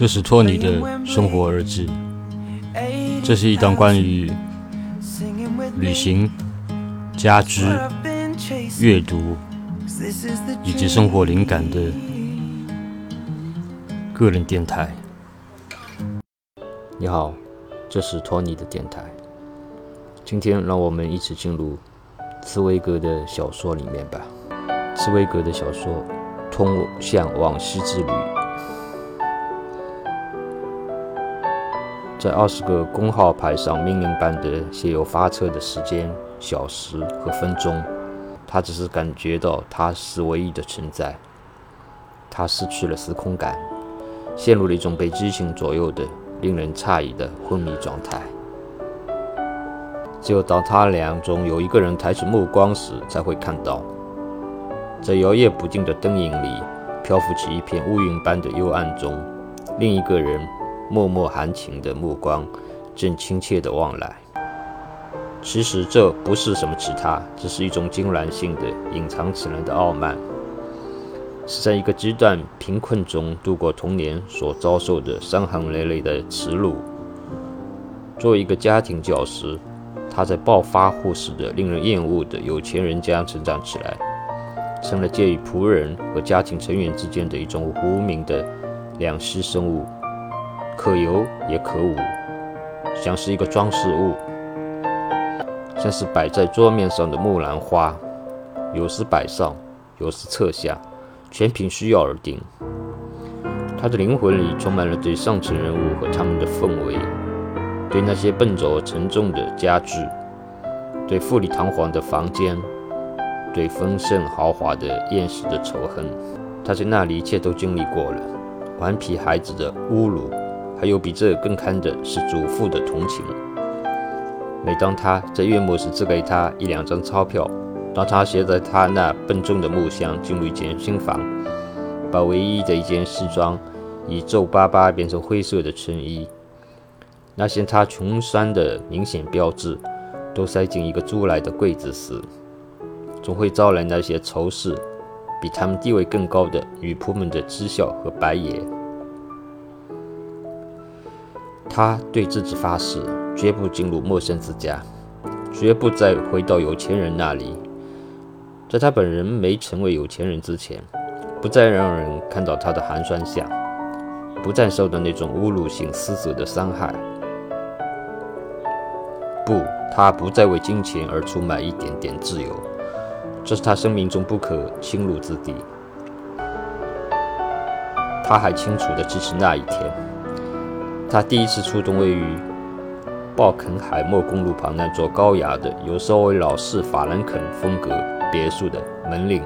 这是托尼的生活日志。这是一档关于旅行、家居、阅读以及生活灵感的个人电台。你好，这是托尼的电台。今天让我们一起进入茨威格的小说里面吧。茨威格的小说《通向往昔之旅》。在二十个工号牌上命令般的写有发车的时间、小时和分钟。他只是感觉到他是唯一的存在。他失去了时空感，陷入了一种被激情左右的、令人诧异的昏迷状态。只有当他俩中有一个人抬起目光时，才会看到，在摇曳不定的灯影里，漂浮起一片乌云般的幽暗中，另一个人。脉脉含情的目光，正亲切地望来。其实这不是什么其他，只是一种痉挛性的隐藏起来的傲慢，是在一个极端贫困中度过童年所遭受的伤痕累累的耻辱。作为一个家庭教师，他在暴发户似的、令人厌恶的有钱人家成长起来，成了介于仆人和家庭成员之间的一种无名的两栖生物。可有也可无，像是一个装饰物，像是摆在桌面上的木兰花，有时摆上，有时撤下，全凭需要而定。他的灵魂里充满了对上层人物和他们的氛围，对那些笨拙沉重的家具，对富丽堂皇的房间，对丰盛豪华的厌世的仇恨。他在那里一切都经历过了，顽皮孩子的侮辱。还有比这更堪的是祖父的同情。每当他在月末时只给他一两张钞票，当他携着他那笨重的木箱进入一间新房，把唯一的一件西装以皱巴巴变成灰色的衬衣，那些他穷酸的明显标志都塞进一个租来的柜子时，总会招来那些仇视比他们地位更高的女仆们的讥笑和白眼。他对自己发誓，绝不进入陌生之家，绝不再回到有钱人那里。在他本人没成为有钱人之前，不再让人看到他的寒酸相，不再受到那种侮辱性施舍的伤害。不，他不再为金钱而出卖一点点自由，这是他生命中不可侵入之地。他还清楚地记起那一天。他第一次触动位于鲍肯海默公路旁那座高雅的、有稍微老式法兰肯风格别墅的门铃。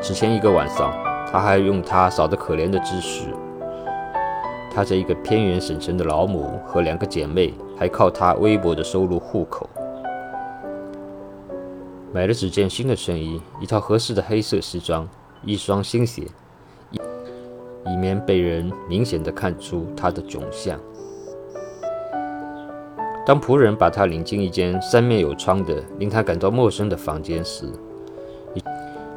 之前一个晚上，他还用他少得可怜的积蓄，他在一个偏远省城的老母和两个姐妹还靠他微薄的收入糊口，买了几件新的衬衣，一套合适的黑色西装，一双新鞋。以免被人明显的看出他的窘相。当仆人把他领进一间三面有窗的、令他感到陌生的房间时，一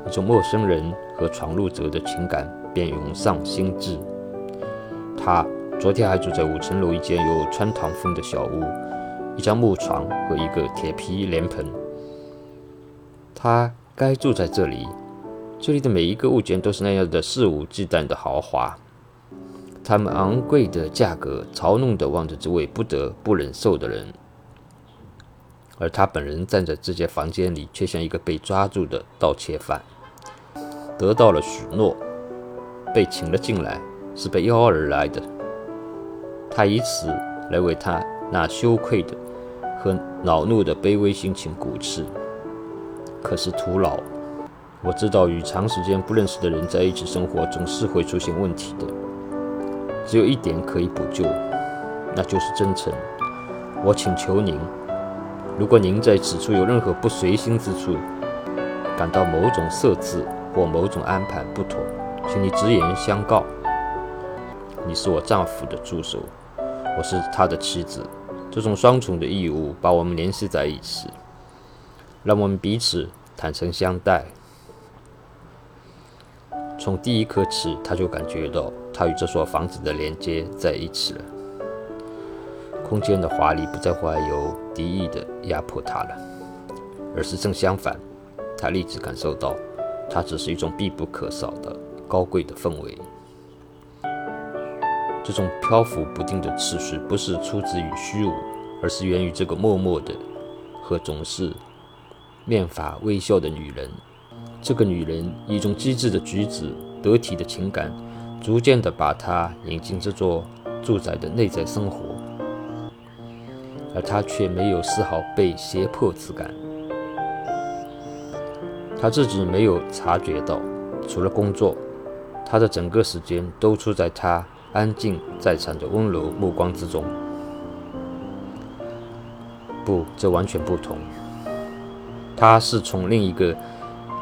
一种陌生人和闯入者的情感便涌上心智。他昨天还住在五层楼一间有穿堂风的小屋，一张木床和一个铁皮莲蓬。他该住在这里。这里的每一个物件都是那样的肆无忌惮的豪华，他们昂贵的价格嘲弄地望着这位不得不忍受的人，而他本人站在这间房间里，却像一个被抓住的盗窃犯，得到了许诺，被请了进来，是被邀而来的。他以此来为他那羞愧的和恼怒的卑微心情鼓气，可是徒劳。我知道，与长时间不认识的人在一起生活总是会出现问题的。只有一点可以补救，那就是真诚。我请求您，如果您在此处有任何不随心之处，感到某种设置或某种安排不妥，请你直言相告。你是我丈夫的助手，我是他的妻子，这种双重的义务把我们联系在一起，让我们彼此坦诚相待。从第一刻起，他就感觉到他与这所房子的连接在一起了。空间的华丽不再怀有敌意的压迫他了，而是正相反，他立即感受到，它只是一种必不可少的高贵的氛围。这种漂浮不定的次序不是出自于虚无，而是源于这个默默的和总是面发微笑的女人。这个女人一种机智的举止、得体的情感，逐渐地把她引进这座住宅的内在生活，而她却没有丝毫被胁迫之感。她自己没有察觉到，除了工作，她的整个时间都处在她安静在场的温柔目光之中。不，这完全不同。她是从另一个。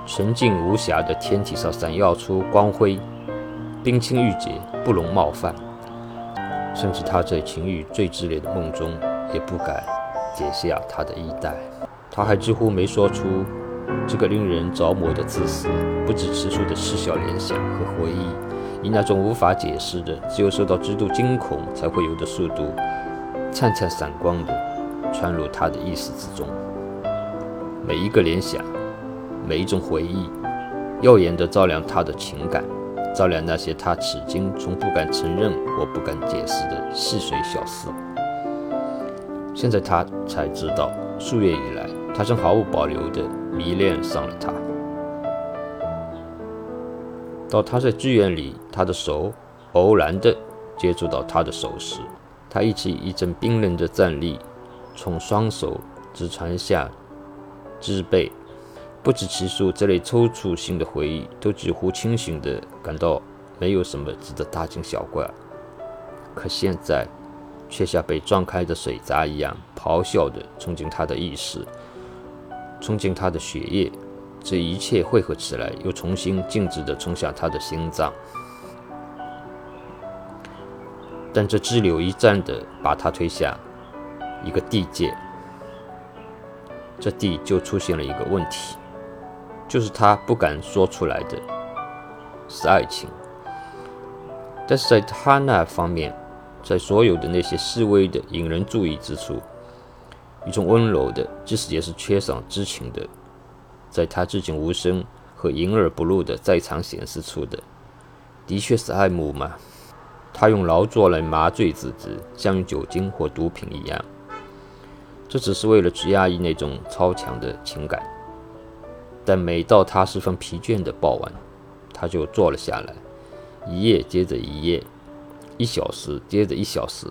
纯净无瑕的天体上闪耀出光辉，冰清玉洁，不容冒犯。甚至他在情欲最炽烈的梦中，也不敢解下他的衣带。他还几乎没说出这个令人着魔的自私，不止吃醋的似笑联想和回忆，以那种无法解释的、只有受到极度惊恐才会有的速度，灿灿闪光的穿入他的意识之中。每一个联想。每一种回忆，耀眼地照亮他的情感，照亮那些他至今从不敢承认或不敢解释的细碎小事。现在他才知道，数月以来，他曾毫无保留地迷恋上了他。到他在剧院里，他的手偶然地接触到他的手时，他一起一阵冰冷的战栗从双手直传下至背。不知其数，这类抽搐性的回忆都几乎清醒地感到没有什么值得大惊小怪，可现在却像被撞开的水闸一样咆哮地冲进他的意识，冲进他的血液，这一切汇合起来，又重新静止地冲向他的心脏。但这支流一战地把他推向一个地界，这地就出现了一个问题。就是他不敢说出来的，是爱情。但是在他那方面，在所有的那些细微的引人注意之处，一种温柔的，即使也是缺少知情的，在他至今无声和隐而不露的在场显示出的，的确是爱慕吗？他用劳作来麻醉自己，像用酒精或毒品一样，这只是为了去压抑那种超强的情感。但每到他十分疲倦的傍晚，他就坐了下来，一夜接着一夜，一小时接着一小时，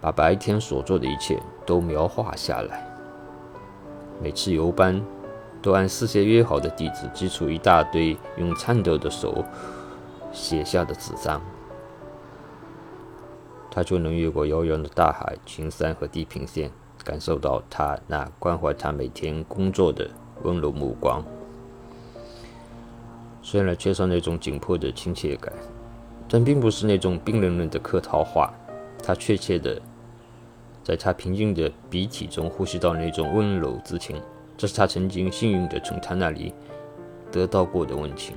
把白天所做的一切都描画下来。每次游班，都按事先约好的地址寄出一大堆用颤抖的手写下的纸张，他就能越过遥远的大海、群山和地平线，感受到他那关怀他每天工作的温柔目光。虽然缺少那种紧迫的亲切感，但并不是那种冰冷冷的客套话。他确切的在他平静的鼻体中呼吸到那种温柔之情，这是他曾经幸运的从他那里得到过的温情。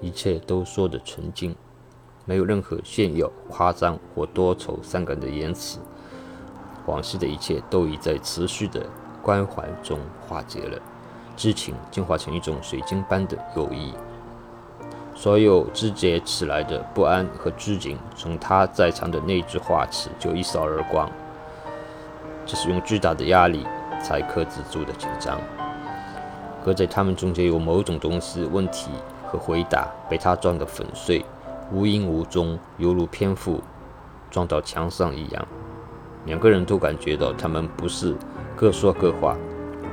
一切都说得纯净，没有任何炫耀、夸张或多愁善感的言辞。往昔的一切都已在持续的关怀中化解了。知情进化成一种水晶般的友谊，所有肢解起来的不安和拘谨，从他在场的那句话起就一扫而光。这是用巨大的压力才克制住的紧张，和在他们中间有某种东西问题和回答被他撞得粉碎，无影无踪，犹如蝙蝠撞到墙上一样。两个人都感觉到他们不是各说各话。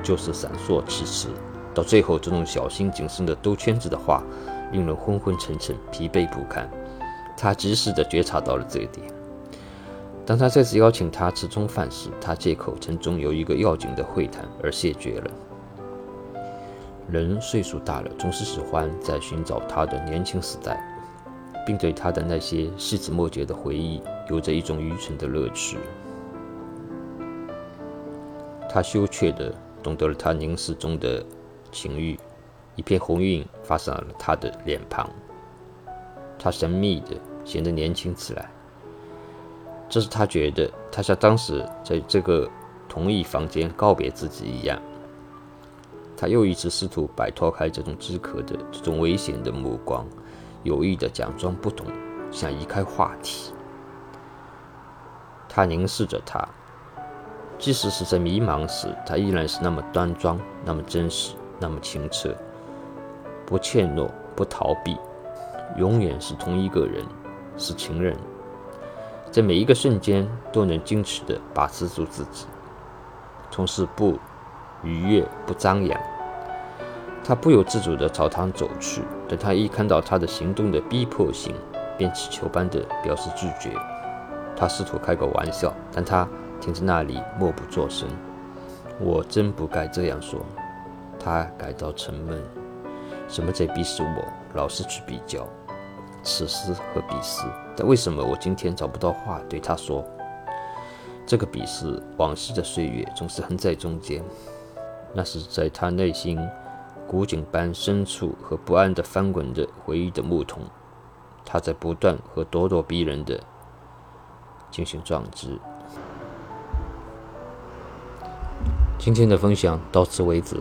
就是闪烁其词，到最后，这种小心谨慎的兜圈子的话，令人昏昏沉沉、疲惫不堪。他及时的觉察到了这一点。当他再次邀请他吃中饭时，他借口城中有一个要紧的会谈而谢绝了。人岁数大了，总是喜欢在寻找他的年轻时代，并对他的那些细枝末节的回忆有着一种愚蠢的乐趣。他羞怯的。懂得了他凝视中的情欲，一片红晕发上了他的脸庞，他神秘的显得年轻起来。这是他觉得他像当时在这个同一房间告别自己一样。他又一次试图摆脱开这种饥渴的、这种危险的目光，有意的假装不懂，想移开话题。他凝视着他，即使是在迷茫时，他依然是那么端庄，那么真实，那么清澈，不怯懦，不逃避，永远是同一个人，是情人，在每一个瞬间都能矜持地把持住自己，同时不。愉悦不张扬，他不由自主地朝他走去。等他一看到他的行动的逼迫性，便乞求般地表示拒绝。他试图开个玩笑，但他停在那里默不作声。我真不该这样说。他感到沉闷。什么在逼使我老是去比较此时和彼时？但为什么我今天找不到话对他说？这个比试，往昔的岁月总是横在中间。那是在他内心古井般深处和不安的翻滚着回忆的木桶，他在不断和咄咄逼人的进行撞击。今天的分享到此为止。